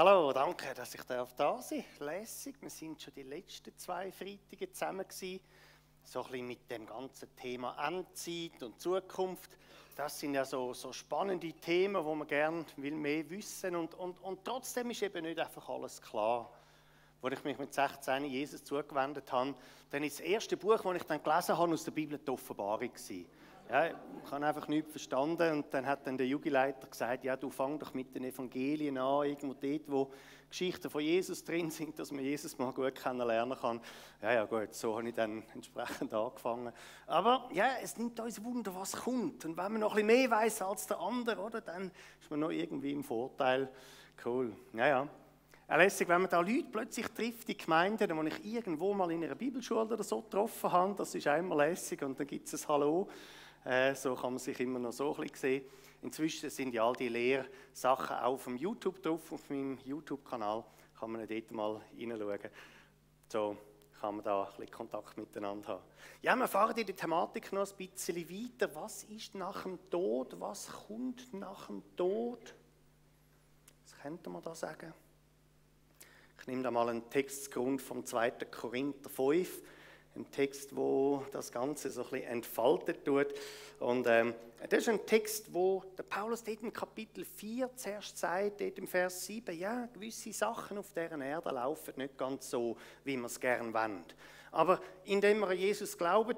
Hallo, danke, dass ich da sein darf. Lässig. Wir sind schon die letzten zwei Freitage zusammen gewesen. So ein bisschen mit dem ganzen Thema Endzeit und Zukunft. Das sind ja so, so spannende Themen, wo man gerne mehr wissen und, und, und trotzdem ist eben nicht einfach alles klar. Als ich mich mit 16 Jesus zugewendet habe, dann ist das erste Buch, das ich dann gelesen habe, aus der Bibel die Offenbarung gewesen. Ja, ich habe einfach nichts verstanden und dann hat dann der Jugendleiter gesagt, ja, du fang doch mit den Evangelien an, irgendwo dort, wo Geschichten von Jesus drin sind, dass man Jesus mal gut kennenlernen kann. Ja, ja, gut, so habe ich dann entsprechend angefangen. Aber ja, es nimmt uns Wunder, was kommt. Und wenn man noch ein bisschen mehr weiß als der andere, oder, dann ist man noch irgendwie im Vorteil. Cool, ja, ja. Lässig, wenn man da Leute plötzlich trifft, die Gemeinden, die ich irgendwo mal in einer Bibelschule oder so getroffen habe, das ist einmal lässig und dann gibt es ein Hallo. Äh, so kann man sich immer noch so ein bisschen sehen. Inzwischen sind ja all die Lehrsachen auf dem YouTube drauf, auf meinem YouTube-Kanal. Kann man dort mal reinschauen. So kann man da ein bisschen Kontakt miteinander haben. Ja, wir fahren in der Thematik noch ein bisschen weiter. Was ist nach dem Tod? Was kommt nach dem Tod? Was könnte man da sagen? Ich nehme da mal einen Textgrund vom 2. Korinther 5 ein Text, wo das Ganze so ein bisschen entfaltet tut. Und ähm, das ist ein Text, wo der Paulus dort im Kapitel 4 zuerst sagt, dort im Vers 7, ja, gewisse Sachen auf deren Erde laufen nicht ganz so, wie wir es gerne wollen. Aber indem wir an Jesus glauben,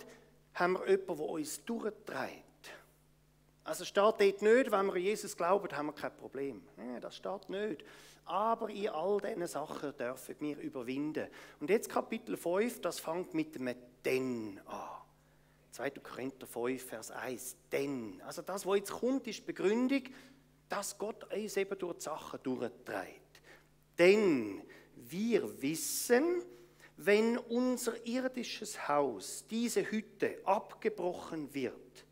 haben wir jemanden, der uns durchtreibt. Also steht dort nicht, wenn wir an Jesus glauben, haben wir kein Problem. Nee, das steht nicht aber in all diesen Sachen dürfen wir überwinden. Und jetzt Kapitel 5, das fängt mit dem Denn an. 2. Korinther 5, Vers 1, Denn. Also das, was jetzt kommt, ist Begründung, dass Gott uns eben durch die Sachen durchtreibt. Denn wir wissen, wenn unser irdisches Haus, diese Hütte, abgebrochen wird,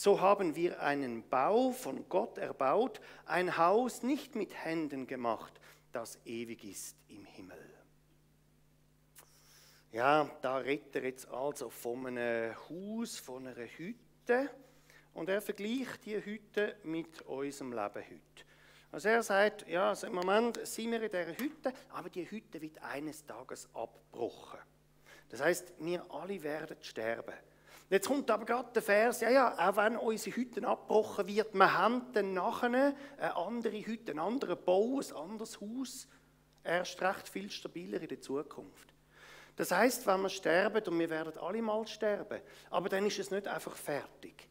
so haben wir einen Bau von Gott erbaut, ein Haus nicht mit Händen gemacht, das ewig ist im Himmel. Ja, da redet er jetzt also von einem Haus, von einer Hütte und er vergleicht die Hütte mit unserem Leben heute. Also er sagt, ja, also im Moment sind wir in dieser Hütte, aber die Hütte wird eines Tages abgebrochen. Das heißt, wir alle werden sterben. Jetzt kommt aber gerade der Vers, ja, ja, auch wenn unsere Hütte abgebrochen wird, wir haben dann nachher eine andere Hütte, einen anderen Bau, ein anderes Haus, erst recht viel stabiler in der Zukunft. Das heißt, wenn wir sterben, und wir werden alle mal sterben, aber dann ist es nicht einfach fertig.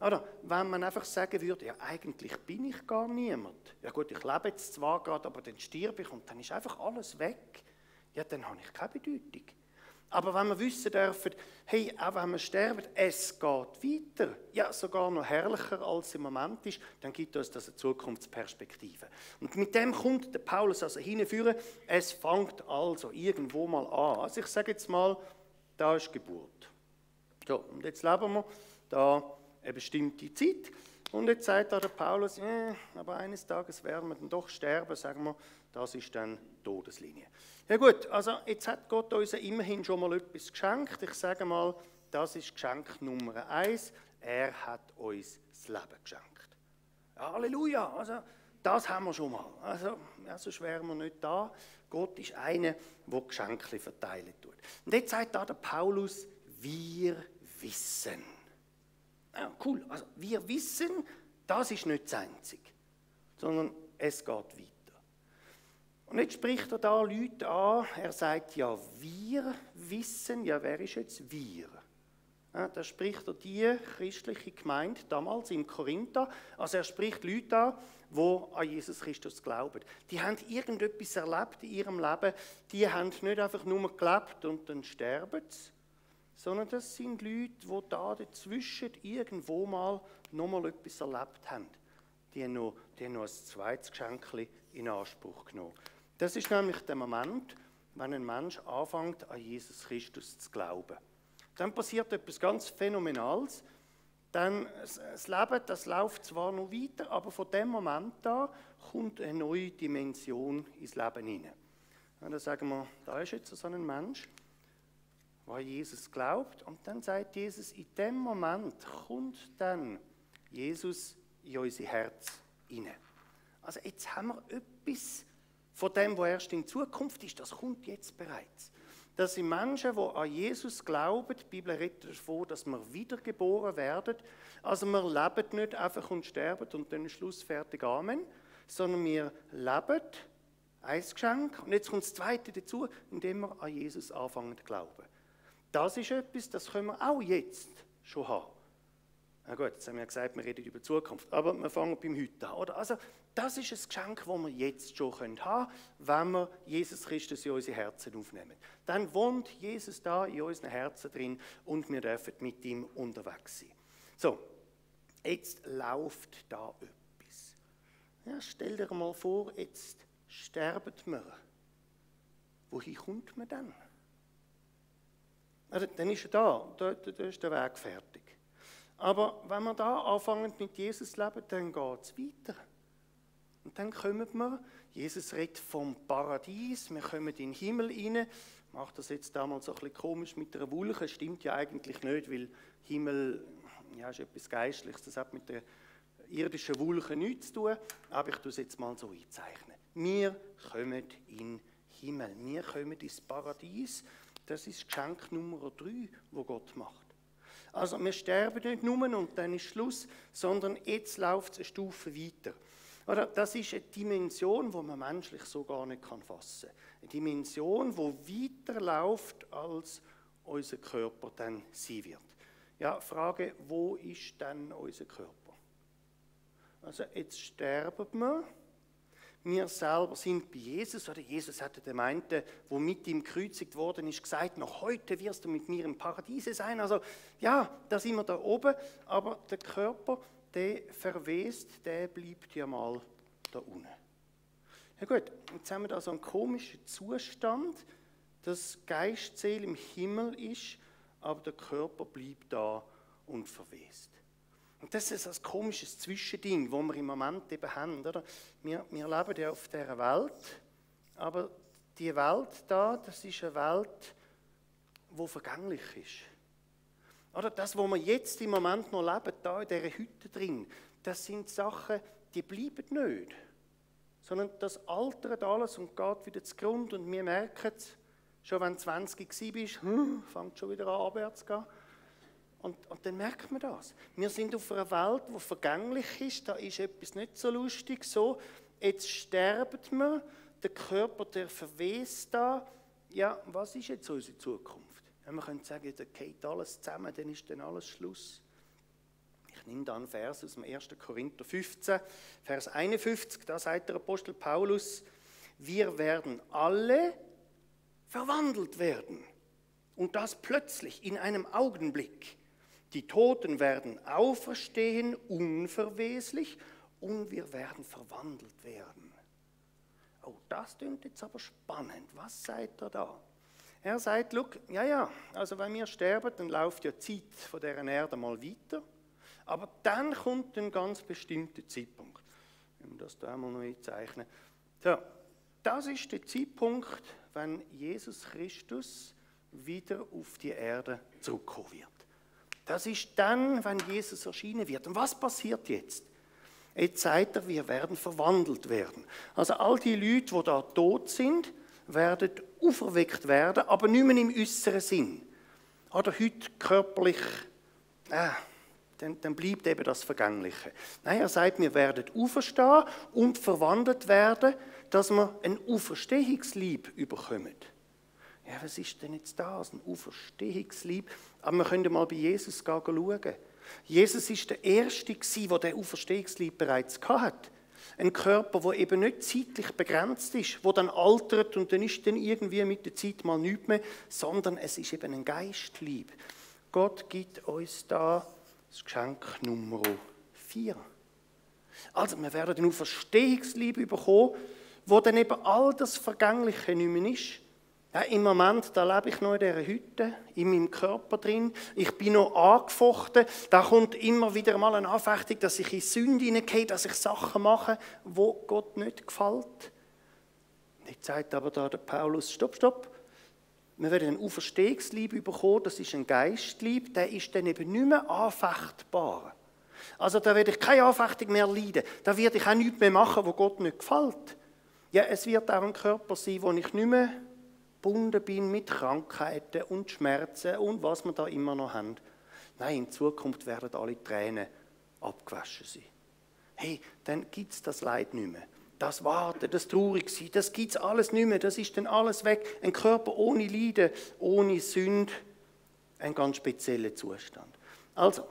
Oder wenn man einfach sagen würde, ja, eigentlich bin ich gar niemand. Ja gut, ich lebe jetzt zwar gerade, aber dann stirb ich und dann ist einfach alles weg. Ja, dann habe ich keine Bedeutung. Aber wenn wir wissen dürfen, hey, auch wenn wir sterben, es geht weiter, ja, sogar noch herrlicher als im Moment ist, dann gibt uns das eine Zukunftsperspektive. Und mit dem kommt der Paulus also hinführen, es fängt also irgendwo mal an. Also ich sage jetzt mal, da ist Geburt. So, und jetzt leben wir da eine bestimmte Zeit. Und jetzt sagt da der Paulus, eh, aber eines Tages werden wir dann doch sterben, sagen wir, das ist dann Todeslinie. Ja gut, also jetzt hat Gott uns immerhin schon mal etwas geschenkt. Ich sage mal, das ist Geschenk Nummer eins. Er hat uns das Leben geschenkt. Halleluja! Also, das haben wir schon mal. Also, ja, sonst wären wir nicht da. Gott ist einer, der Geschenke verteilen tut. Und jetzt sagt da der Paulus, wir wissen. Ja, cool. Also, wir wissen, das ist nicht das Einzige, sondern es geht weiter. Und jetzt spricht er da Leute an, er sagt, ja, wir wissen, ja, wer ist jetzt wir? Ja, da spricht er die christliche Gemeinde damals in Korinther, also er spricht Leute an, die an Jesus Christus glauben. Die haben irgendetwas erlebt in ihrem Leben, die haben nicht einfach nur gelebt und dann sterben sie, sondern das sind Leute, die da dazwischen irgendwo mal nochmal etwas erlebt haben. Die haben noch, die haben noch ein zweites Geschenk in Anspruch genommen. Das ist nämlich der Moment, wenn ein Mensch anfängt, an Jesus Christus zu glauben. Dann passiert etwas ganz Phänomenales. Dann das Leben, das läuft zwar noch weiter, aber von dem Moment an kommt eine neue Dimension ins Leben hinein. Und dann sagen wir, da ist jetzt so ein Mensch, an Jesus glaubt, und dann sagt Jesus, in dem Moment kommt dann Jesus in unser Herz hinein. Also jetzt haben wir etwas von dem, was erst in Zukunft ist, das kommt jetzt bereits. Das sind Menschen, die an Jesus glauben. Die Bibel redet davon, dass wir wiedergeboren werden. Also wir leben nicht einfach und sterben und dann Schluss, fertig, Amen. Sondern wir leben, ein Geschenk. Und jetzt kommt das Zweite dazu, indem wir an Jesus anfangen zu glauben. Das ist etwas, das können wir auch jetzt schon haben. Na gut, jetzt haben wir gesagt, wir reden über Zukunft, aber wir fangen beim Heute an. Oder? Also, das ist ein Geschenk, das wir jetzt schon haben können, wenn wir Jesus Christus in unsere Herzen aufnehmen. Dann wohnt Jesus da in unseren Herzen drin und wir dürfen mit ihm unterwegs sein. So, jetzt läuft da etwas. Ja, stell dir mal vor, jetzt sterben wir. Wohin kommt man dann? Also, dann ist er da, da, da ist der Weg fertig. Aber wenn wir da anfangen mit Jesus leben, dann geht es weiter. Und dann kommen wir, Jesus redet vom Paradies, wir kommen in den Himmel rein. Macht das jetzt damals so ein bisschen komisch mit der Wolke, stimmt ja eigentlich nicht, weil Himmel ja, ist etwas Geistliches, das hat mit der irdischen Wolke nichts zu tun, aber ich tue es jetzt mal so einzeichnen. Wir kommen in den Himmel, wir kommen ins Paradies. Das ist Geschenk Nummer drei, wo Gott macht. Also wir sterben nicht nur und dann ist Schluss, sondern jetzt läuft es eine Stufe weiter. Oder das ist eine Dimension, die man menschlich so gar nicht fassen kann. Eine Dimension, die weiterläuft, als unser Körper dann sein wird. Ja, Frage, wo ist dann unser Körper? Also jetzt sterben wir wir selber sind bei Jesus, oder Jesus hatte dem einen, wo mit ihm gekreuzigt worden ist, gesagt, noch heute wirst du mit mir im Paradiese sein. Also ja, da sind wir da oben, aber der Körper, der verwest, der bleibt ja mal da unten. Ja gut, jetzt haben wir da so einen komischen Zustand, dass Geist, im Himmel ist, aber der Körper bleibt da und verwest. Und das ist ein komisches Zwischending, wo wir im Moment eben haben. Oder? Wir, wir leben ja auf dieser Welt, aber die Welt da, das ist eine Welt, die vergänglich ist. Oder das, was wir jetzt im Moment noch leben, da in dieser Hütte drin, das sind Sachen, die bleiben nicht. Sondern das altert alles und geht wieder zu Grund und wir merken es, schon wenn du 20 bist, hm, fängt schon wieder an, abwärts zu gehen. Und, und dann merkt man das. Wir sind auf einer Welt, die vergänglich ist, da ist etwas nicht so lustig. So, jetzt sterbt man, der Körper, der verwest da. Ja, was ist jetzt unsere Zukunft? Ja, man könnte sagen, da geht alles zusammen, dann ist dann alles Schluss. Ich nehme da einen Vers aus dem 1. Korinther 15, Vers 51, da sagt der Apostel Paulus, wir werden alle verwandelt werden. Und das plötzlich in einem Augenblick die Toten werden auferstehen, unverweslich, und wir werden verwandelt werden. Oh, das klingt jetzt aber spannend. Was seid ihr da? Er sagt, look, ja, ja, also wenn wir sterben, dann läuft ja die Zeit von dieser Erde mal weiter. Aber dann kommt ein ganz bestimmter Zeitpunkt. Wenn wir das da mal noch einzeichnen. So, das ist der Zeitpunkt, wenn Jesus Christus wieder auf die Erde zurückkommen wird. Das ist dann, wenn Jesus erschienen wird. Und was passiert jetzt? Jetzt sagt er, wir werden verwandelt werden. Also all die Leute, die da tot sind, werden auferweckt werden, aber nicht mehr im äußeren Sinn. Oder heute körperlich, äh, dann, dann bleibt eben das Vergängliche. Nein, er sagt, wir werden auferstehen und verwandelt werden, dass wir ein Auferstehungslieb überkommen. Ja, was ist denn jetzt das? Ein Auferstehungslieb. Aber wir können mal bei Jesus schauen. Jesus ist der Erste, der den Auferstehungslieb bereits hatte. Ein Körper, der eben nicht zeitlich begrenzt ist, der dann altert und dann ist dann irgendwie mit der Zeit mal nichts mehr, sondern es ist eben ein Geistlieb. Gott gibt uns da das Geschenk Nummer 4. Also, wir werden den Auferstehungslieb bekommen, wo dann eben all das Vergängliche nicht mehr ist, ja, Im Moment, da lebe ich noch in dieser Hütte, in meinem Körper drin. Ich bin noch angefochten. Da kommt immer wieder mal eine Anfechtung, dass ich in Sünde hineingehe, dass ich Sachen mache, wo Gott nicht gefällt. Jetzt sagt aber da der Paulus, stopp, stopp. Wir werden ein Auferstehungslieb bekommen, das ist ein Geistlieb, der ist dann eben nicht mehr anfechtbar. Also da werde ich keine Anfechtung mehr leiden. Da werde ich auch nichts mehr machen, wo Gott nicht gefällt. Ja, es wird auch ein Körper sein, wo ich nicht mehr gebunden bin mit Krankheiten und Schmerzen und was wir da immer noch haben. Nein, in Zukunft werden alle Tränen abgewaschen sein. Hey, dann gibt es das Leid nicht mehr. Das Warten, das Traurigsein, das gibt es alles nicht mehr. Das ist dann alles weg. Ein Körper ohne Leiden, ohne Sünde, ein ganz spezieller Zustand. Also,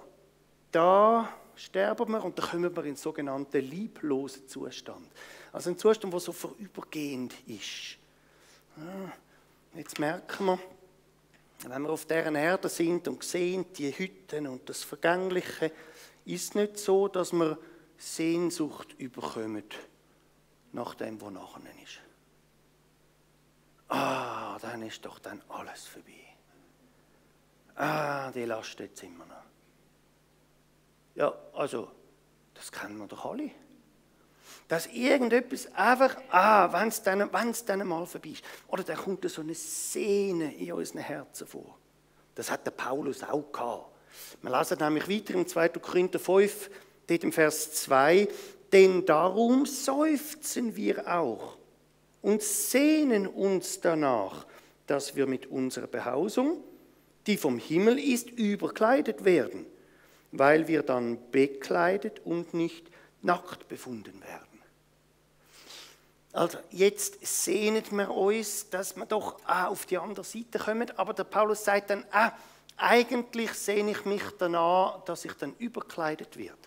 da sterben wir und dann kommen wir in den sogenannten lieblosen Zustand. Also ein Zustand, der so vorübergehend ist. Jetzt merken wir, wenn wir auf deren Erde sind und sehen die Hütten und das Vergängliche, ist es nicht so, dass wir Sehnsucht überkommen nach dem, was nachher ist. Ah, dann ist doch dann alles vorbei. Ah, die Last jetzt immer noch. Ja, also, das kennen wir doch alle. Dass irgendetwas einfach, ah, wenn es dann, dann mal vorbei ist. Oder da kommt so eine Szene in unseren Herzen vor. Das hat der Paulus auch gehabt. Wir lesen nämlich weiter im 2. Korinther 5, dort im Vers 2, denn darum seufzen wir auch und sehnen uns danach, dass wir mit unserer Behausung, die vom Himmel ist, überkleidet werden weil wir dann bekleidet und nicht nackt befunden werden. Also jetzt sehnen wir uns, dass wir doch auch auf die andere Seite kommen, aber der Paulus sagt dann, ah, eigentlich sehne ich mich danach, dass ich dann überkleidet wird.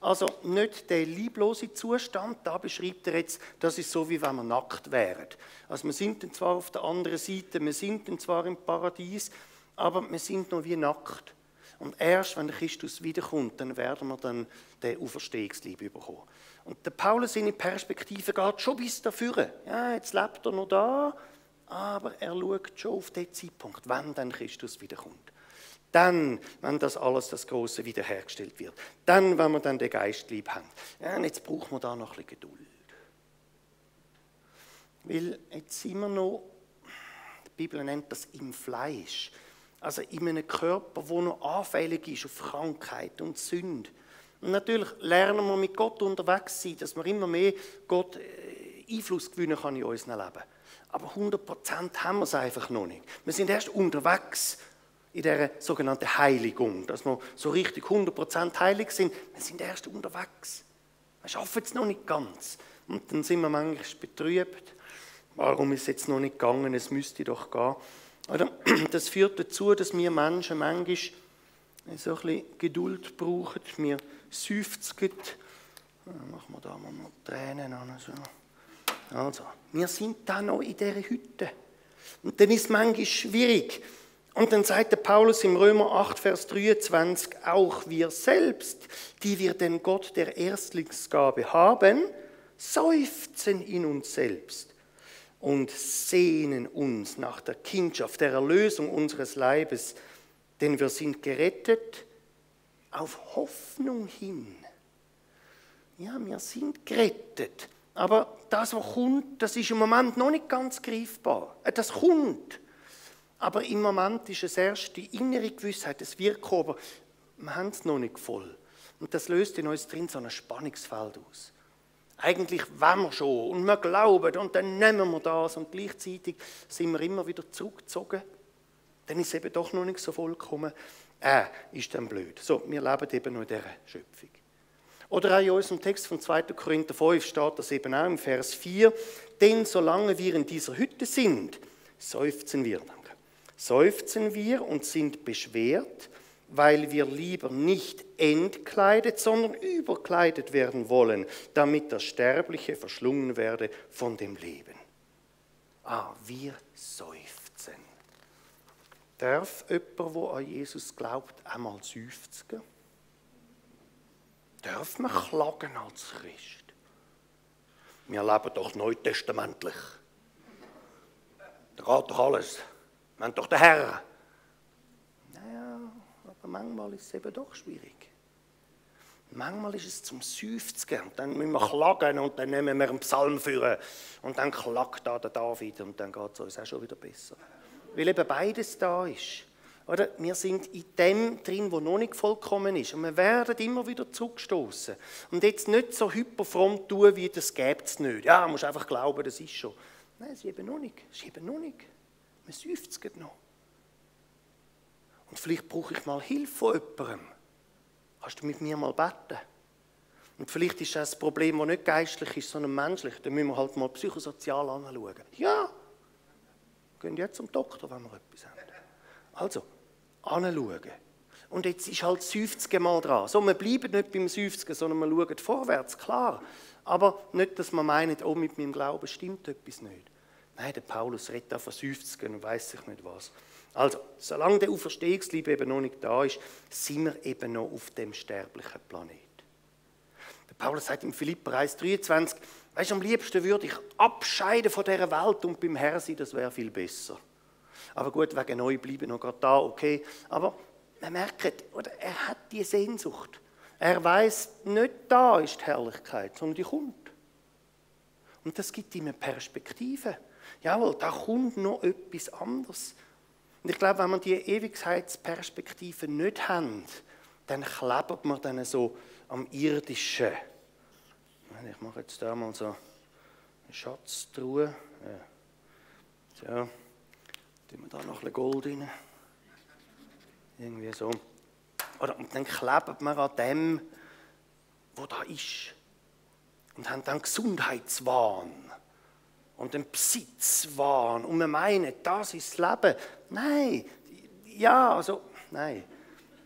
Also nicht der lieblose Zustand, da beschreibt er jetzt, das ist so, wie wenn wir nackt wären. Also wir sind dann zwar auf der anderen Seite, wir sind dann zwar im Paradies, aber wir sind noch wie nackt. Und erst, wenn Christus wiederkommt, dann werden wir dann den Auferstehungsliebe bekommen. Und der Paulus seine Perspektive geht schon bis dafür. Ja, jetzt lebt er noch da, aber er schaut schon auf den Zeitpunkt, wann dann Christus wiederkommt. Dann, wenn das alles, das Große wiederhergestellt wird. Dann, wenn wir dann den Geist lieb haben. Ja, und jetzt brauchen wir da noch ein bisschen Geduld. Weil jetzt sind wir noch, die Bibel nennt das im Fleisch. Also in einem Körper, der noch anfällig ist auf Krankheit und Sünde. Und natürlich lernen wir mit Gott unterwegs sein, dass man immer mehr Gott äh, Einfluss gewinnen kann in unserem Leben. Aber 100% haben wir es einfach noch nicht. Wir sind erst unterwegs in dieser sogenannten Heiligung, dass wir so richtig 100% heilig sind. Wir sind erst unterwegs. Wir schaffen es noch nicht ganz. Und dann sind wir manchmal betrübt. Warum ist es jetzt noch nicht gegangen? Es müsste doch gehen. Das führt dazu, dass wir Menschen manchmal so ein bisschen Geduld brauchen. Wir seufzen. Machen wir da mal noch Tränen an. So. Also, wir sind da noch in dieser Hütte. Und dann ist es manchmal schwierig. Und dann sagt der Paulus im Römer 8, Vers 23, auch wir selbst, die wir den Gott der Erstlingsgabe haben, seufzen in uns selbst und sehnen uns nach der Kindschaft, der Erlösung unseres Leibes, denn wir sind gerettet auf Hoffnung hin. Ja, wir sind gerettet. Aber das, was kommt, das ist im Moment noch nicht ganz greifbar. Äh, das kommt. Aber im Moment ist es erst die innere Gewissheit, es wird kommen, aber wir haben es noch nicht voll. Und das löst in uns drin so ein Spannungsfeld aus. Eigentlich wollen wir schon und wir glauben und dann nehmen wir das und gleichzeitig sind wir immer wieder zurückgezogen. Dann ist es eben doch noch nicht so vollkommen. Äh, ist dann blöd. So, wir leben eben nur in dieser Schöpfung. Oder auch in unserem Text von 2. Korinther 5 steht das eben auch im Vers 4. Denn solange wir in dieser Hütte sind, seufzen wir. Danke. Seufzen wir und sind beschwert, weil wir lieber nicht entkleidet, sondern überkleidet werden wollen, damit das Sterbliche verschlungen werde von dem Leben. Ah, wir seufzen. Darf jemand, der an Jesus glaubt, einmal seufzen? Darf man klagen als Christ? Wir leben doch neutestamentlich. Da geht doch alles. Wir haben doch den Herr. Aber manchmal ist es eben doch schwierig. Manchmal ist es zum Seufzen und dann müssen wir klagen und dann nehmen wir einen Psalm führen und dann klagt da der David und dann geht es uns auch schon wieder besser. Weil eben beides da ist. Oder? Wir sind in dem drin, wo noch nicht vollkommen ist. Und wir werden immer wieder zugestoßen. Und jetzt nicht so hyperfromm tun, wie das gäbe es nicht. Ja, man muss einfach glauben, das ist schon. Nein, es ist eben noch nicht. Es ist eben noch nicht. Man seufzt noch. Und vielleicht brauche ich mal Hilfe von jemandem. Kannst du mit mir mal beten? Und vielleicht ist das ein Problem, das nicht geistlich ist, sondern menschlich. Dann müssen wir halt mal psychosozial anschauen. Ja, gehen jetzt zum Doktor, wenn wir etwas haben. Also, anschauen. Und jetzt ist halt 50 Mal dran. So, wir bleiben nicht beim 50, sondern wir schauen vorwärts, klar. Aber nicht, dass man meint, oh, mit meinem Glauben stimmt etwas nicht. Nein, der Paulus redet von 50 und weiß ich nicht was. Also, solange der Auferstehungsliebe eben noch nicht da ist, sind wir eben noch auf dem sterblichen Planet. Der Paulus sagt im Philipper 1,23, weißt du, am liebsten würde ich abscheiden von dieser Welt und beim Herrn sein, das wäre viel besser. Aber gut, wegen neu bleiben noch gerade da, okay. Aber man merkt, oder, er hat die Sehnsucht. Er weiß, nicht da ist die Herrlichkeit, sondern die kommt. Und das gibt ihm eine Perspektive. Jawohl, da kommt noch etwas anderes. Und ich glaube, wenn man die Ewigkeitsperspektive nicht haben, dann klebt man dann so am Irdischen. Ich mache jetzt da mal so eine Schatztruhe. So, tun wir da noch ein Gold rein. Irgendwie so. Oder, und dann klebt man an dem, wo da ist. Und haben dann Gesundheitswahn und den Besitzwahn. Und wir meinen, das ist das Leben. Nein, ja, also, nein.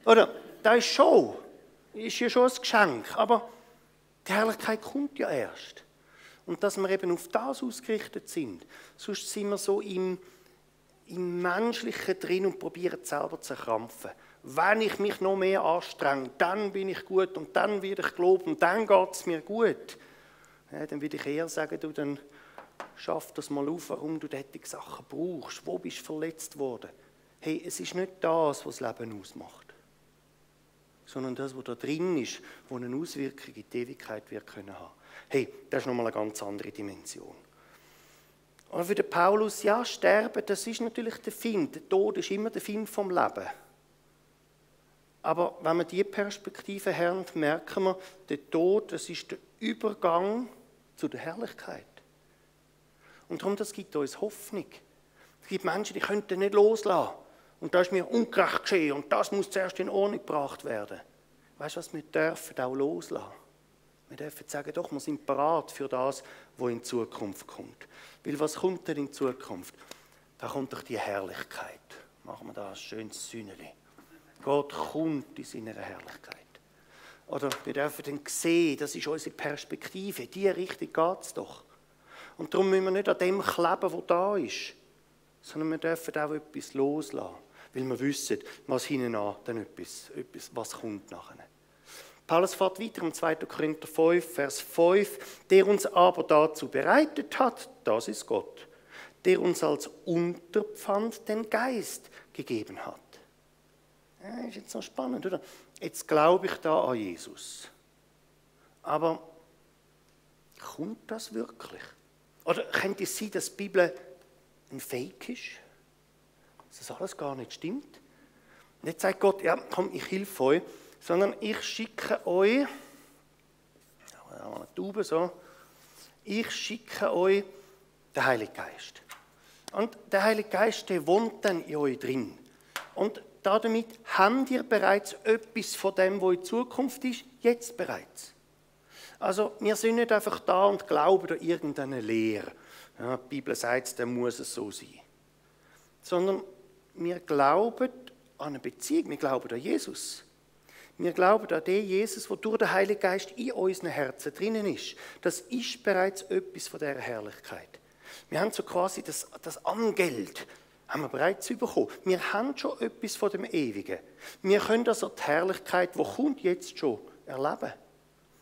Oder, das ist schon, ist ja schon ein Geschenk, aber die Herrlichkeit kommt ja erst. Und dass wir eben auf das ausgerichtet sind. Sonst sind wir so im, im Menschlichen drin und probieren selber zu krampfen. Wenn ich mich noch mehr anstrenge, dann bin ich gut und dann werde ich gelobt und dann geht es mir gut. Ja, dann würde ich eher sagen, du, dann schaff das mal auf, warum du diese Sachen brauchst. Wo bist du verletzt worden? Hey, es ist nicht das, was das Leben ausmacht, sondern das, was da drin ist, wo eine Auswirkung in die Ewigkeit wird können haben. Hey, das ist nochmal eine ganz andere Dimension. Aber für den Paulus, ja, sterben, das ist natürlich der Find. Der Tod ist immer der Find vom Leben. Aber wenn wir diese Perspektive haben, merken wir, der Tod, das ist der Übergang zu der Herrlichkeit. Und darum, das gibt uns Hoffnung. Es gibt Menschen, die könnten nicht loslassen. Und da ist mir ungerecht geschehen und das muss zuerst in Ordnung gebracht werden. Weißt du was, wir dürfen auch loslassen. Wir dürfen sagen, doch, wir sind parat für das, was in Zukunft kommt. Weil was kommt denn in Zukunft? Da kommt doch die Herrlichkeit. Machen wir da ein schönes Sühneli. Gott kommt in seiner Herrlichkeit. Oder wir dürfen dann sehen, das ist unsere Perspektive. In diese Richtung geht es doch. Und darum müssen wir nicht an dem kleben, was da ist, sondern wir dürfen auch etwas loslassen, weil wir wissen, was hinten an dann etwas, etwas, was kommt nachher. Paulus fährt weiter im 2. Korinther 5, Vers 5, der uns aber dazu bereitet hat, das ist Gott, der uns als Unterpfand den Geist gegeben hat. Ja, ist jetzt noch spannend, oder? Jetzt glaube ich da an Jesus. Aber kommt das wirklich? Oder könnte es sein, dass die Bibel ein Fake ist? Dass das alles gar nicht stimmt? Und jetzt sagt Gott, ja, komm, ich helfe euch, sondern ich schicke euch, eine Taube so, ich schicke euch den Heiligen Geist. Und der Heilige Geist, der wohnt dann in euch drin. Und damit habt ihr bereits etwas von dem, was in Zukunft ist, jetzt bereits. Also wir sind nicht einfach da und glauben an irgendeine Lehre. Ja, die Bibel sagt, dann muss es so sein. Sondern wir glauben an eine Beziehung, wir glauben an Jesus. Wir glauben an den Jesus, der durch den Heiligen Geist in unseren Herzen drinnen ist. Das ist bereits etwas von dieser Herrlichkeit. Wir haben so quasi das, das Angeld, haben wir bereits bekommen. Wir haben schon etwas von dem Ewigen. Wir können also die Herrlichkeit, die kommt, jetzt schon erleben.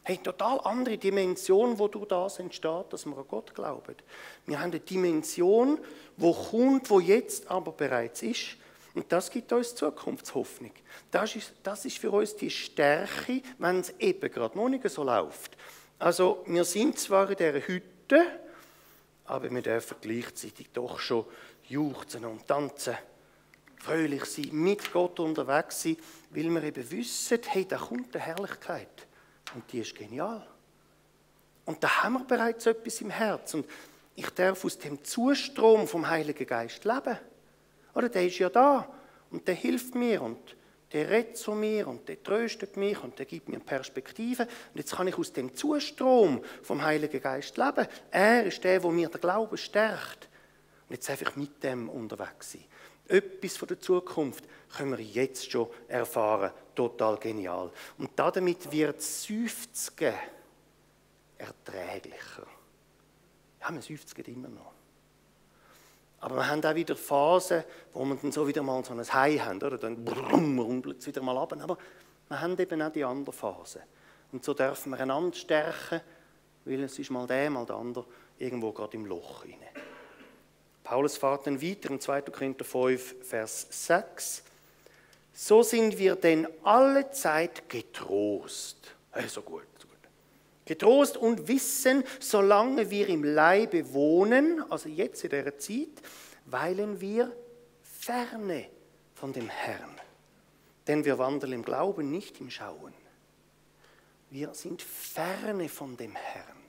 Hey, total andere Dimension, wo durch das entsteht, dass wir an Gott glauben. Wir haben eine Dimension, wo kommt, wo jetzt aber bereits ist. Und das gibt uns Zukunftshoffnung. Das ist, das ist für uns die Stärke, wenn es eben gerade noch nicht so läuft. Also, wir sind zwar in dieser Hütte, aber wir dürfen gleichzeitig doch schon juchzen und tanzen fröhlich sein, mit Gott unterwegs sein, weil wir eben wissen, hey, da kommt eine Herrlichkeit. Und die ist genial. Und da haben wir bereits etwas im Herz. Und ich darf aus dem Zustrom vom Heiligen Geist leben. Oder der ist ja da und der hilft mir und der redet zu mir und der tröstet mich und der gibt mir Perspektive. Und jetzt kann ich aus dem Zustrom vom Heiligen Geist leben. Er ist der, wo mir der Glaube stärkt. Und jetzt einfach mit dem unterwegs sein. Etwas von der Zukunft können wir jetzt schon erfahren. Total genial. Und damit wird Seufzen erträglicher. Ja, man seufzt immer noch. Aber wir haben auch wieder Phasen, wo wir dann so wieder mal so ein Hai haben, oder? Dann rumpelt es wieder mal ab. Aber wir haben eben auch die andere Phase. Und so dürfen wir einander stärken, weil es ist mal der, mal der andere irgendwo gerade im Loch rein. Paulus fährt dann weiter in 2. Korinther 5, Vers 6. So sind wir denn alle Zeit getrost. Also gut, so gut. Getrost und wissen, solange wir im Leibe wohnen, also jetzt in dieser Zeit, weilen wir ferne von dem Herrn. Denn wir wandeln im Glauben, nicht im Schauen. Wir sind ferne von dem Herrn.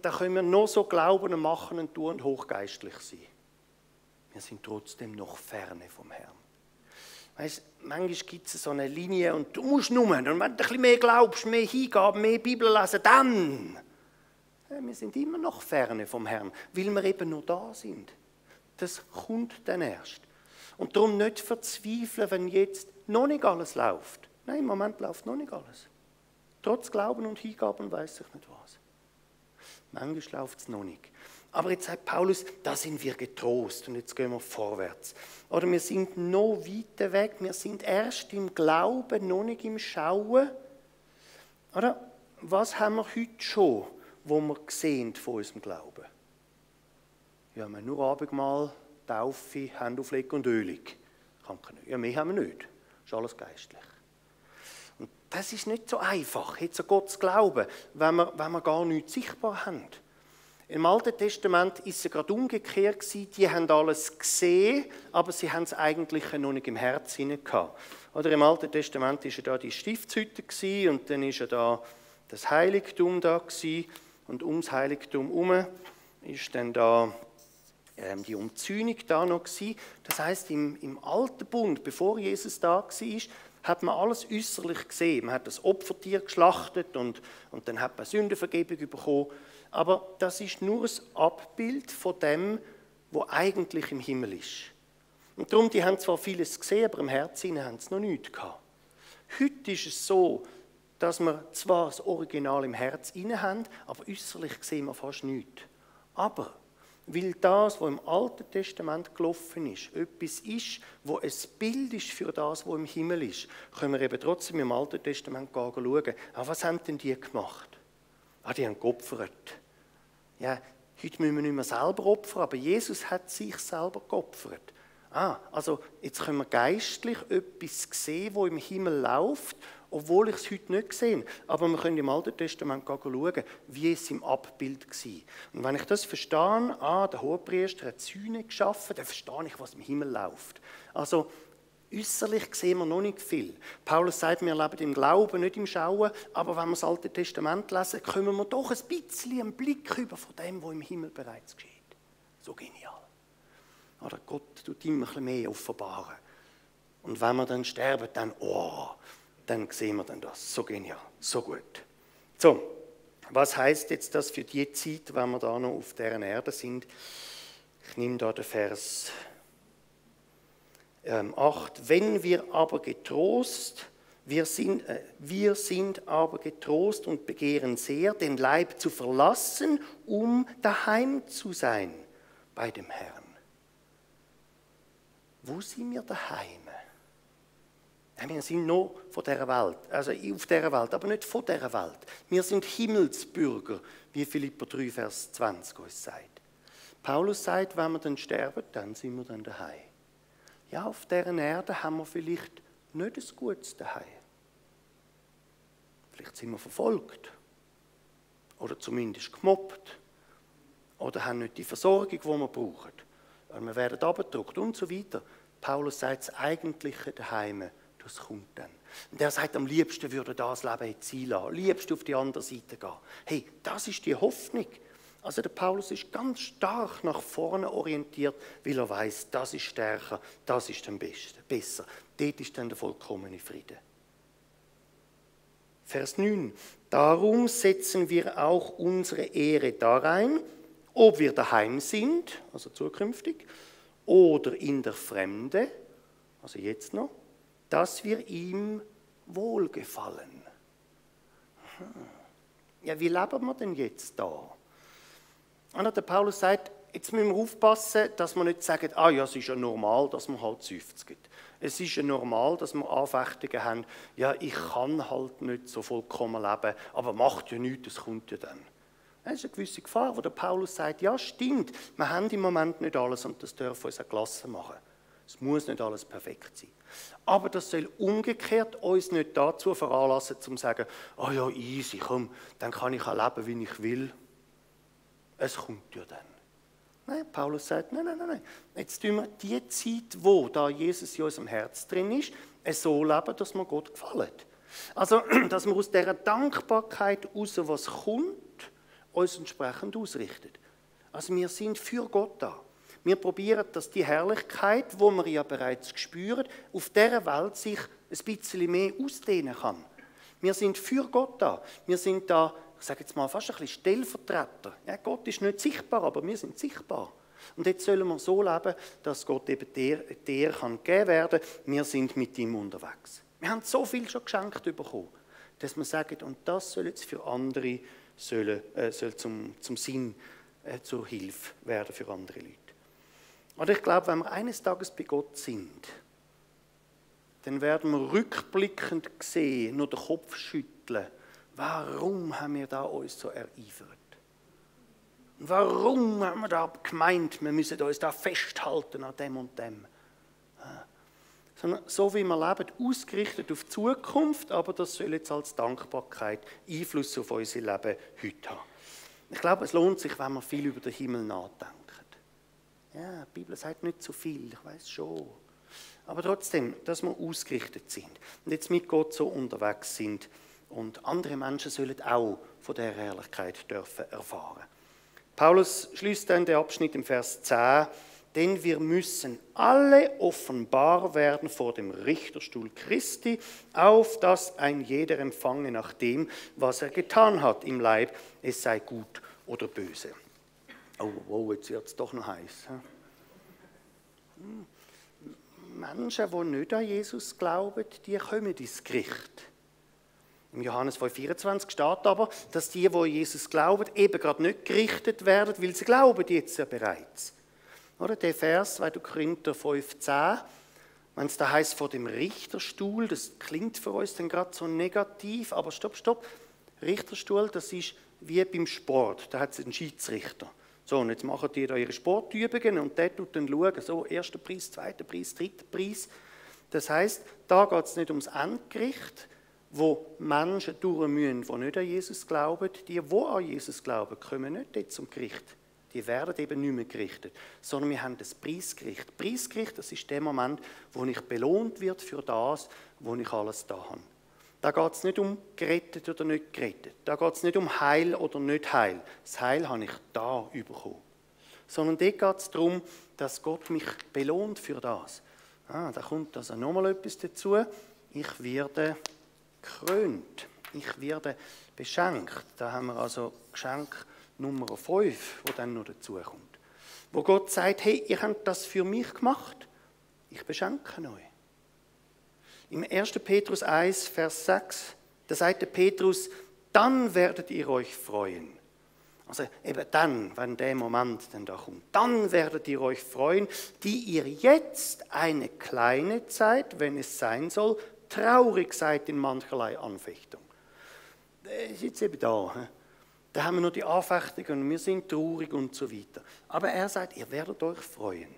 Da können wir noch so glauben und machen und tun und hochgeistlich sein. Wir sind trotzdem noch ferne vom Herrn. Weißt, manchmal gibt es so eine Linie und du musst nur, und wenn du ein bisschen mehr glaubst, mehr hingaben, mehr Bibel lesen, dann. Ja, wir sind immer noch ferne vom Herrn, weil wir eben nur da sind. Das kommt dann erst. Und darum nicht verzweifeln, wenn jetzt noch nicht alles läuft. Nein, im Moment läuft noch nicht alles. Trotz Glauben und Hingaben weiß ich nicht was. Manchmal läuft es noch nicht. Aber jetzt sagt Paulus, da sind wir getrost und jetzt gehen wir vorwärts. Oder wir sind noch weiter weg, wir sind erst im Glauben, noch nicht im Schauen. Oder was haben wir heute schon, wo wir sehen von unserem Glauben? Ja, wir haben nur Abendmahl, Taufe, Händauflegen und Ölung. Ja, mehr haben wir nicht. Das ist alles geistlich. Und das ist nicht so einfach, jetzt an Gott zu glauben, wenn wir, wenn wir gar nichts sichtbar haben. Im Alten Testament ist es gerade umgekehrt. Die haben alles gesehen, aber sie haben es eigentlich noch nicht im Herzen gehabt. Oder im Alten Testament ist ja da die Stiftshütte und dann ist ja da das Heiligtum da und ums Heiligtum herum ist dann da ähm, die Umzäunung da noch. Das heißt im, im Alten Bund, bevor Jesus da war, hat man alles äußerlich gesehen. Man hat das Opfertier geschlachtet und, und dann hat man Sündenvergebung bekommen. Aber das ist nur ein Abbild von dem, wo eigentlich im Himmel ist. Und darum, die haben zwar vieles gesehen, aber im Herzen haben sie noch nichts gehabt. Heute ist es so, dass wir zwar das Original im Herz inne haben, aber äußerlich sehen wir fast nichts. Aber weil das, was im Alten Testament gelaufen ist, etwas ist, wo ein Bild ist für das, was im Himmel ist, können wir eben trotzdem im Alten Testament schauen. Ah, was haben denn die gemacht? Ah, die haben geopfert. Ja, heute müssen wir nicht mehr selber opfern, aber Jesus hat sich selber geopfert. Ah, also jetzt können wir geistlich etwas sehen, wo im Himmel läuft obwohl ich es heute nicht sehe. Aber wir können im Alten Testament schauen, wie es im Abbild war. Und wenn ich das verstehe, ah, der Hohepriester hat Sühne geschaffen, dann verstehe ich, was im Himmel läuft. Also, äußerlich sehen wir noch nicht viel. Paulus sagt, wir leben im Glauben, nicht im Schauen, aber wenn wir das Alte Testament lesen, kommen wir doch ein bisschen einen Blick über von dem, was im Himmel bereits geschieht. So genial. Oder Gott tut immer ein bisschen mehr offenbaren. Und wenn wir dann sterben, dann, oh, dann sehen wir dann das. So genial, so gut. So, was heißt jetzt das für die Zeit, wenn wir da noch auf deren Erde sind? Ich nehme da den Vers 8. Ähm, Wenn wir aber getrost, wir sind, äh, wir sind aber getrost und begehren sehr, den Leib zu verlassen, um daheim zu sein bei dem Herrn. Wo sind wir daheim? Wir sind noch von dieser Welt, also auf dieser Welt, aber nicht von dieser Welt. Wir sind Himmelsbürger, wie Philipper 3, Vers 20 uns sagt. Paulus sagt, wenn wir dann sterben, dann sind wir dann daheim. Ja, auf dieser Erde haben wir vielleicht nicht ein gutes daheim. Vielleicht sind wir verfolgt oder zumindest gemobbt oder haben nicht die Versorgung, die wir brauchen. Wir werden abgedruckt und so weiter Paulus sagt, das eigentliche Daheim, das kommt dann. Und er sagt, am liebsten würde das Leben jetzt einlassen, am liebsten auf die andere Seite gehen. Hey, das ist die Hoffnung. Also der Paulus ist ganz stark nach vorne orientiert, weil er weiß, das ist stärker, das ist am besser. Dort ist dann der vollkommene Friede. Vers 9. Darum setzen wir auch unsere Ehre darein, ob wir daheim sind, also zukünftig, oder in der Fremde, also jetzt noch, dass wir ihm wohlgefallen. Ja, wie leben wir denn jetzt da? Und der Paulus sagt, jetzt müssen wir aufpassen, dass wir nicht sagen, ah ja, es ist ja normal, dass man halt seufzt. Es ist ja normal, dass wir Anfechtungen haben, ja, ich kann halt nicht so vollkommen leben, aber macht ja nichts, es kommt ja dann. Das ist eine gewisse Gefahr, wo der Paulus sagt, ja stimmt, wir haben im Moment nicht alles und das dürfen wir uns gelassen machen. Es muss nicht alles perfekt sein. Aber das soll umgekehrt uns nicht dazu veranlassen, zu sagen, oh ja, easy, komm, dann kann ich auch leben, wie ich will. Es kommt ja dann. Nein, Paulus sagt, nein, nein, nein, nein. Jetzt tun wir die Zeit, wo da Jesus in unserem Herz drin ist, so leben, dass wir Gott gefallen. Also, dass wir aus dieser Dankbarkeit heraus, was kommt, uns entsprechend ausrichtet. Also wir sind für Gott da. Wir probieren, dass die Herrlichkeit, wo wir ja bereits spüren, auf dieser Welt sich ein bisschen mehr ausdehnen kann. Wir sind für Gott da. Wir sind da, ich sage jetzt mal, fast ein bisschen Stellvertreter. Ja, Gott ist nicht sichtbar, aber wir sind sichtbar. Und jetzt sollen wir so leben, dass Gott eben der, der kann gegeben werden. Wir sind mit ihm unterwegs. Wir haben so viel schon geschenkt bekommen, dass wir sagen, und das soll jetzt für andere sollen, äh, soll zum, zum Sinn, äh, zur Hilfe werden für andere Leute. Und ich glaube, wenn wir eines Tages bei Gott sind, dann werden wir rückblickend sehen, nur den Kopf schütteln, warum haben wir da uns so ereifert? Warum haben wir da gemeint, wir müssen uns da festhalten an dem und dem? So wie wir leben, ausgerichtet auf die Zukunft, aber das soll jetzt als Dankbarkeit Einfluss auf unser Leben heute haben. Ich glaube, es lohnt sich, wenn wir viel über den Himmel nachdenken. Ja, die Bibel sagt nicht zu viel, ich weiß schon. Aber trotzdem, dass wir ausgerichtet sind und jetzt mit Gott so unterwegs sind und andere Menschen sollen auch von der Herrlichkeit dürfen erfahren. Paulus schließt dann den Abschnitt im Vers 10, denn wir müssen alle offenbar werden vor dem Richterstuhl Christi, auf dass ein jeder empfange nach dem, was er getan hat im Leib, es sei gut oder böse. Oh, wow, jetzt wird es doch noch heiß. Hm. Menschen, die nicht an Jesus glauben, die kommen ins Gericht. Im Johannes 5,24 steht aber, dass die, die Jesus glauben, eben gerade nicht gerichtet werden, weil sie glauben jetzt ja bereits. Oder der Vers 2. Korinther 5,10, wenn es da heißt vor dem Richterstuhl, das klingt für uns dann gerade so negativ, aber stopp, stopp. Richterstuhl, das ist wie beim Sport, da hat es einen Schiedsrichter. So, und jetzt machen die da ihre Sportübungen und der tut dann schauen, so, erster Preis, zweiter Preis, dritter Preis. Das heißt, da geht es nicht ums Endgericht, wo Menschen durch müssen, die nicht an Jesus glauben. Die, die an Jesus glauben, kommen nicht dort zum Gericht. Die werden eben nicht mehr gerichtet, sondern wir haben das Preisgericht. Preisgericht, das ist der Moment, wo ich belohnt wird für das, wo ich alles da habe. Da geht es nicht um gerettet oder nicht gerettet. Da geht es nicht um Heil oder nicht Heil. Das Heil habe ich da bekommen. Sondern dort geht es darum, dass Gott mich belohnt für das. Ah, da kommt also nochmal etwas dazu. Ich werde krönt. Ich werde beschenkt. Da haben wir also Geschenk Nummer 5, wo dann noch dazu kommt. Wo Gott sagt, hey, ihr habt das für mich gemacht. Ich beschenke euch. Im 1. Petrus 1, Vers 6, da sagt der Petrus, dann werdet ihr euch freuen. Also eben dann, wenn der Moment dann da kommt, dann werdet ihr euch freuen, die ihr jetzt eine kleine Zeit, wenn es sein soll, traurig seid in mancherlei Anfechtung. Das ist jetzt eben da. Da haben wir nur die Anfechtung und wir sind traurig und so weiter. Aber er sagt, ihr werdet euch freuen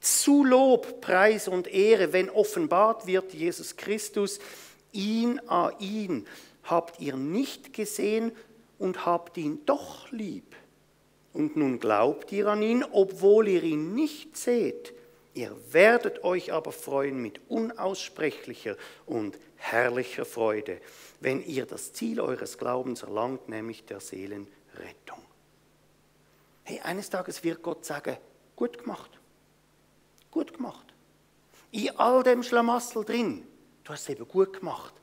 zu Lob, Preis und Ehre, wenn offenbart wird Jesus Christus, ihn a ihn habt ihr nicht gesehen und habt ihn doch lieb. Und nun glaubt ihr an ihn, obwohl ihr ihn nicht seht. Ihr werdet euch aber freuen mit unaussprechlicher und herrlicher Freude, wenn ihr das Ziel eures Glaubens erlangt, nämlich der Seelenrettung. Hey, eines Tages wird Gott sagen, gut gemacht, gut gemacht. In all dem Schlamassel drin, du hast es eben gut gemacht.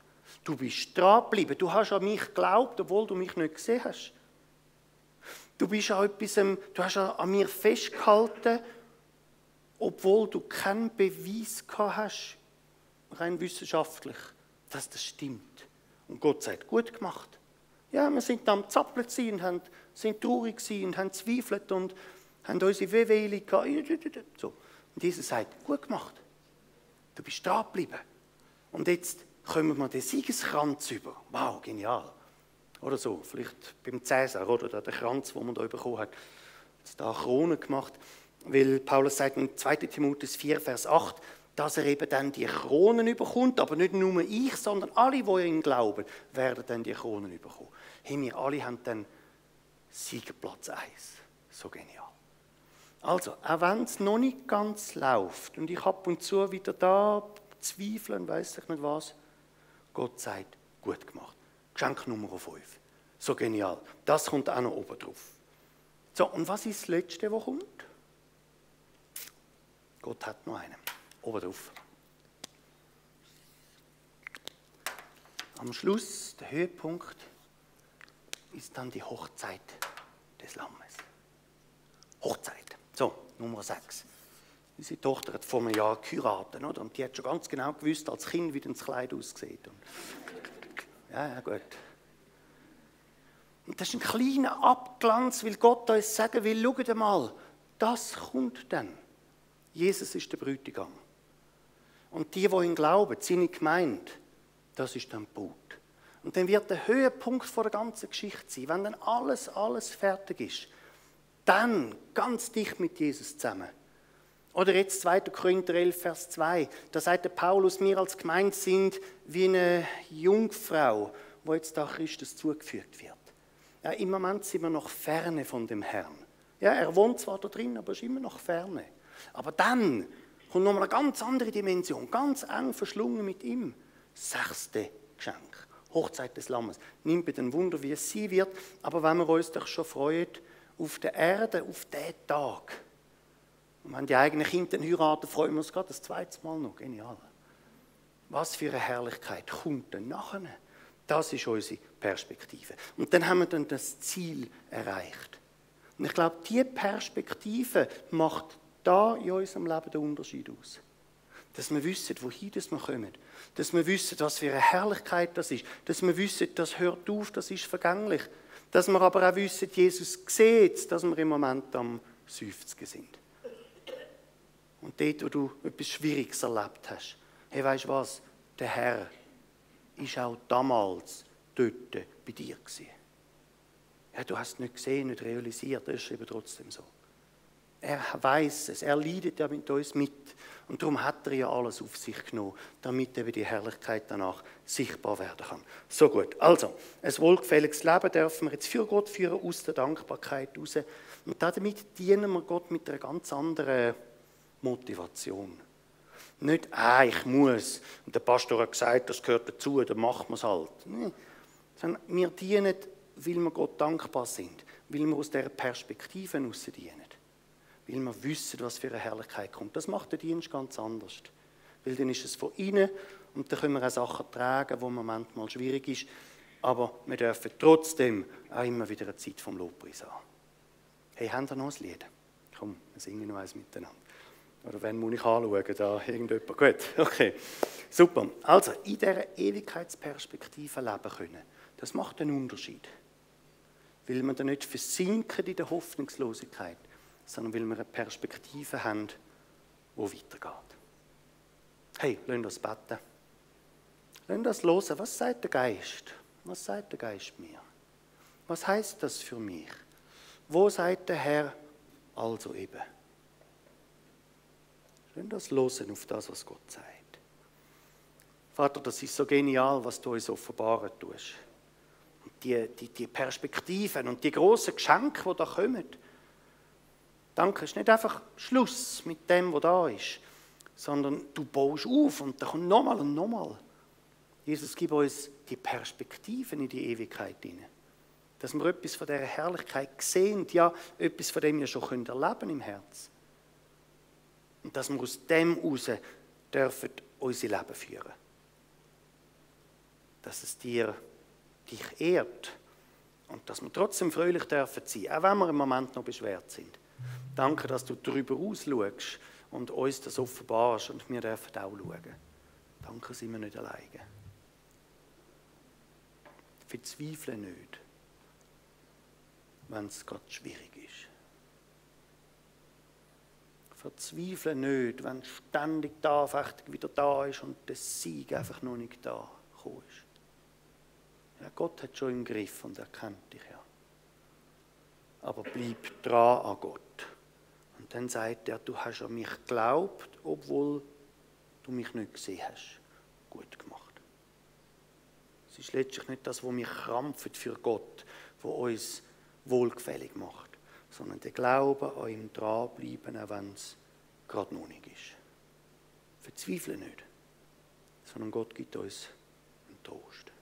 Du bist dran geblieben, du hast an mich geglaubt, obwohl du mich nicht gesehen hast. Du bist an etwas, du hast an mir festgehalten, obwohl du keinen Beweis gehabt hast, rein wissenschaftlich, dass das stimmt. Und Gott sagt, gut gemacht. Ja, wir sind am Zappeln und haben, sind traurig und haben zweifelt und haben unsere Wehwehli gehabt. So. Und Jesus sagt, gut gemacht. Du bist dran geblieben. Und jetzt kommen wir den Siegeskranz über. Wow, genial. Oder so, vielleicht beim Cäsar, oder der Kranz, den man da bekommen hat. Jetzt da Krone gemacht, weil Paulus sagt in 2. Timotheus 4, Vers 8, dass er eben dann die Kronen überkommt, aber nicht nur ich, sondern alle, die ihn glauben, werden dann die Kronen überkommen. Hey, wir alle haben dann Siegerplatz 1. So genial. Also, auch wenn es noch nicht ganz läuft und ich ab und zu wieder da zweifeln, weiß ich nicht was, Gott sagt, gut gemacht. Geschenk Nummer 5. So genial. Das kommt auch noch oben drauf. So, und was ist das Letzte, was kommt? Gott hat noch einen. Oben drauf. Am Schluss, der Höhepunkt, ist dann die Hochzeit des Lammes. Hochzeit. So, Nummer 6. Unsere Tochter hat vor einem Jahr geheiratet, oder? Und die hat schon ganz genau gewusst, als Kind, wie das Kleid aussieht. Ja, ja, gut. Und das ist ein kleiner Abglanz, weil Gott uns sagen will, schaut mal, das kommt dann. Jesus ist der Bräutigam. Und die, die ihn glauben, seine Gemeinde, das ist dann Brut. Und dann wird der Höhepunkt der ganzen Geschichte sein, wenn dann alles, alles fertig ist. Dann ganz dicht mit Jesus zusammen. Oder jetzt 2. Korinther 11, Vers 2. Da sagt der Paulus, wir als Gemeinde sind wie eine Jungfrau, wo jetzt da Christus zugefügt wird. Ja, Im Moment sind wir noch ferne von dem Herrn. Ja, er wohnt zwar da drin, aber ist immer noch ferne. Aber dann kommt nochmal eine ganz andere Dimension, ganz eng verschlungen mit ihm. Sechste Geschenk, Hochzeit des Lammes. Nimmt bei den Wunder, wie es sein wird, aber wenn wir uns doch schon freuen, auf der Erde, auf den Tag. Und wenn die eigenen Kinder heiraten, freuen wir uns gerade das zweite Mal noch. Genial. Was für eine Herrlichkeit kommt denn nachher? Das ist unsere Perspektive. Und dann haben wir dann das Ziel erreicht. Und ich glaube, diese Perspektive macht da in unserem Leben den Unterschied aus. Dass wir wissen, wohin wir kommen. Dass wir wissen, was für eine Herrlichkeit das ist. Dass wir wissen, das hört auf, das ist vergänglich. Dass wir aber auch wissen, Jesus sieht, dass wir im Moment am 50 sind. Und dort, wo du etwas Schwieriges erlebt hast, hey, weißt du was? Der Herr ist auch damals dort bei dir gewesen. Ja, du hast es nicht gesehen, nicht realisiert, das ist eben trotzdem so. Er weiß es, er leidet ja mit uns mit. Und darum hat er ja alles auf sich genommen, damit eben die Herrlichkeit danach sichtbar werden kann. So gut. Also, ein wohlgefälliges Leben dürfen wir jetzt für Gott führen, aus der Dankbarkeit heraus. Und damit dienen wir Gott mit einer ganz anderen Motivation. Nicht, ah, ich muss. Und der Pastor hat gesagt, das gehört dazu, dann machen wir es halt. Nee. Sondern wir dienen, weil wir Gott dankbar sind, weil wir aus dieser Perspektive heraus dienen weil wir wissen, was für eine Herrlichkeit kommt. Das macht der Dienst ganz anders. Weil dann ist es von innen und dann können wir auch Sachen tragen, wo manchmal schwierig ist. Aber wir dürfen trotzdem auch immer wieder eine Zeit vom Lobpreis haben. Hey, haben wir noch ein Lied? Komm, wir singen noch eins miteinander. Oder wenn muss ich anschauen, da irgendjemand? Gut, okay. Super. Also, in dieser Ewigkeitsperspektive leben können, das macht einen Unterschied. Weil wir dann nicht versinken in der Hoffnungslosigkeit, sondern weil wir eine Perspektive haben, die weitergeht. Hey, lass uns beten. Lass uns hören, was sagt der Geist? Was sagt der Geist mir? Was heißt das für mich? Wo sagt der Herr also eben? Lass uns hören auf das, was Gott sagt. Vater, das ist so genial, was du uns offenbaren tust. die, die, die Perspektiven und die großen Geschenke, die da kommen, Danke, ist nicht einfach Schluss mit dem, was da ist, sondern du baust auf und dann kommt nochmal und nochmal. Jesus gibt uns die Perspektiven in die Ewigkeit hinein. Dass wir etwas von dieser Herrlichkeit sehen, ja, etwas von dem wir schon erleben können im Herz. Und dass wir aus dem heraus dürfen unser Leben führen. Dass es dir dich ehrt und dass wir trotzdem fröhlich dürfen sein, auch wenn wir im Moment noch beschwert sind. Danke, dass du darüber ausschaust und uns das offenbarst und wir dürfen auch schauen. Danke, sind wir nicht alleine. Verzweifle nicht, wenn es gerade schwierig ist. Verzweifle nicht, wenn ständig die Anfechtung wieder da ist und der Sieg einfach noch nicht da ist. Ja, Gott hat schon im Griff und er kennt dich ja. Aber bleib dran an Gott. Und dann sagt er, du hast an mich geglaubt, obwohl du mich nicht gesehen hast. Gut gemacht. Es ist letztlich nicht das, was mich krampft für Gott, was uns wohlgefällig macht, sondern der Glaube an ihm dranbleiben, auch wenn es gerade noch nicht ist. Verzweifle nicht, sondern Gott gibt uns einen Trost.